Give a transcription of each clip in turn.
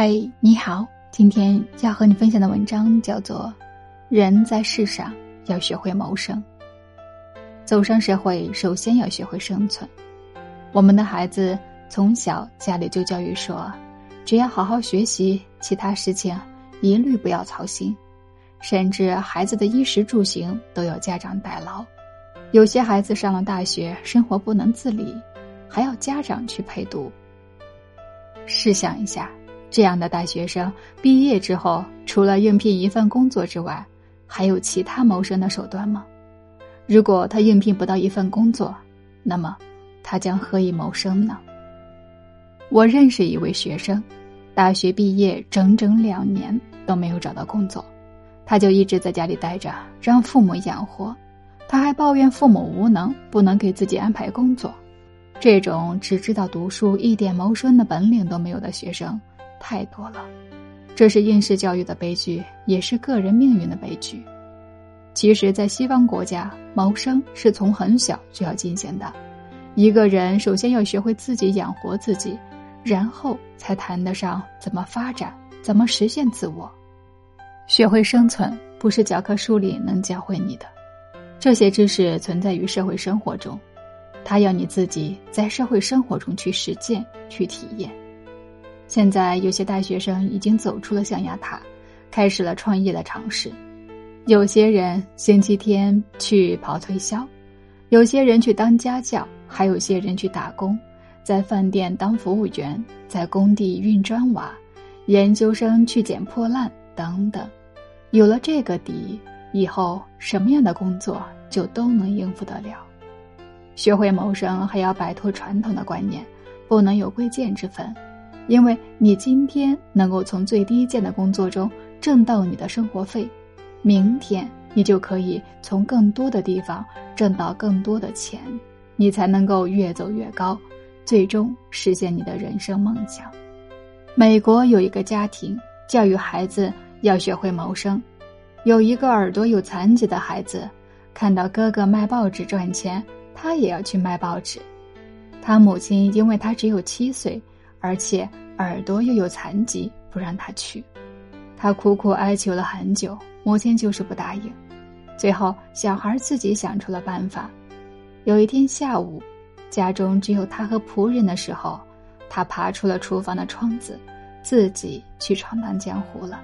嗨，你好，今天要和你分享的文章叫做《人在世上要学会谋生》。走上社会，首先要学会生存。我们的孩子从小家里就教育说，只要好好学习，其他事情一律不要操心，甚至孩子的衣食住行都要家长代劳。有些孩子上了大学，生活不能自理，还要家长去陪读。试想一下。这样的大学生毕业之后，除了应聘一份工作之外，还有其他谋生的手段吗？如果他应聘不到一份工作，那么他将何以谋生呢？我认识一位学生，大学毕业整整两年都没有找到工作，他就一直在家里待着，让父母养活。他还抱怨父母无能，不能给自己安排工作。这种只知道读书、一点谋生的本领都没有的学生。太多了，这是应试教育的悲剧，也是个人命运的悲剧。其实，在西方国家，谋生是从很小就要进行的。一个人首先要学会自己养活自己，然后才谈得上怎么发展、怎么实现自我。学会生存，不是教科书里能教会你的。这些知识存在于社会生活中，它要你自己在社会生活中去实践、去体验。现在有些大学生已经走出了象牙塔，开始了创业的尝试。有些人星期天去跑推销，有些人去当家教，还有些人去打工，在饭店当服务员，在工地运砖瓦，研究生去捡破烂等等。有了这个底，以后什么样的工作就都能应付得了。学会谋生，还要摆脱传统的观念，不能有贵贱之分。因为你今天能够从最低贱的工作中挣到你的生活费，明天你就可以从更多的地方挣到更多的钱，你才能够越走越高，最终实现你的人生梦想。美国有一个家庭教育孩子要学会谋生，有一个耳朵有残疾的孩子，看到哥哥卖报纸赚钱，他也要去卖报纸。他母亲因为他只有七岁。而且耳朵又有残疾，不让他去。他苦苦哀求了很久，母亲就是不答应。最后，小孩自己想出了办法。有一天下午，家中只有他和仆人的时候，他爬出了厨房的窗子，自己去闯荡江湖了。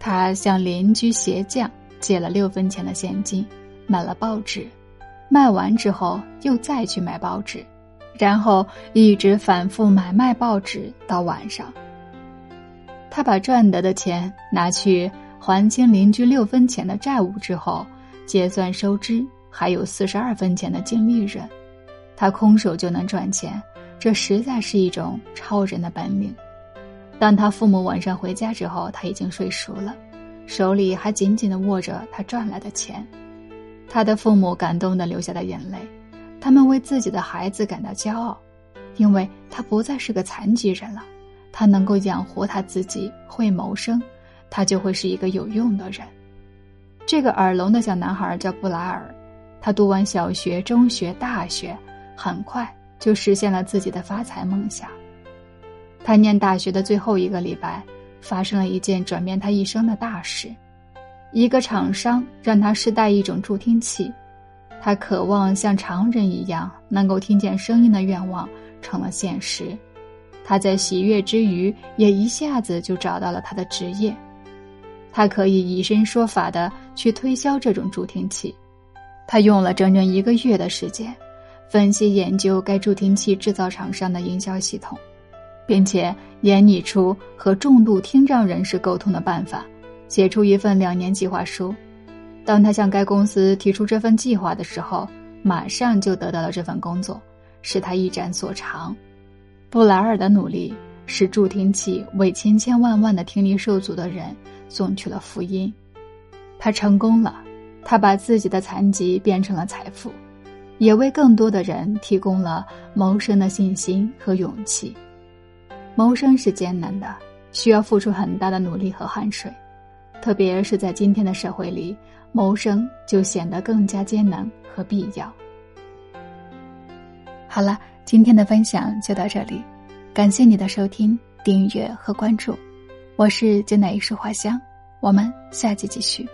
他向邻居鞋匠借了六分钱的现金，买了报纸，卖完之后又再去买报纸。然后一直反复买卖报纸到晚上。他把赚得的钱拿去还清邻居六分钱的债务之后，结算收支还有四十二分钱的净利润，他空手就能赚钱，这实在是一种超人的本领。当他父母晚上回家之后，他已经睡熟了，手里还紧紧的握着他赚来的钱，他的父母感动的流下了眼泪。他们为自己的孩子感到骄傲，因为他不再是个残疾人了，他能够养活他自己，会谋生，他就会是一个有用的人。这个耳聋的小男孩叫布莱尔，他读完小学、中学、大学，很快就实现了自己的发财梦想。他念大学的最后一个礼拜，发生了一件转变他一生的大事：一个厂商让他试戴一种助听器。他渴望像常人一样能够听见声音的愿望成了现实，他在喜悦之余，也一下子就找到了他的职业。他可以以身说法的去推销这种助听器。他用了整整一个月的时间，分析研究该助听器制造厂商的营销系统，并且研拟出和重度听障人士沟通的办法，写出一份两年计划书。当他向该公司提出这份计划的时候，马上就得到了这份工作，使他一展所长。布莱尔的努力使助听器为千千万万的听力受阻的人送去了福音。他成功了，他把自己的残疾变成了财富，也为更多的人提供了谋生的信心和勇气。谋生是艰难的，需要付出很大的努力和汗水，特别是在今天的社会里。谋生就显得更加艰难和必要。好了，今天的分享就到这里，感谢你的收听。订阅和关注。我是金乃一树花香，我们下期继续。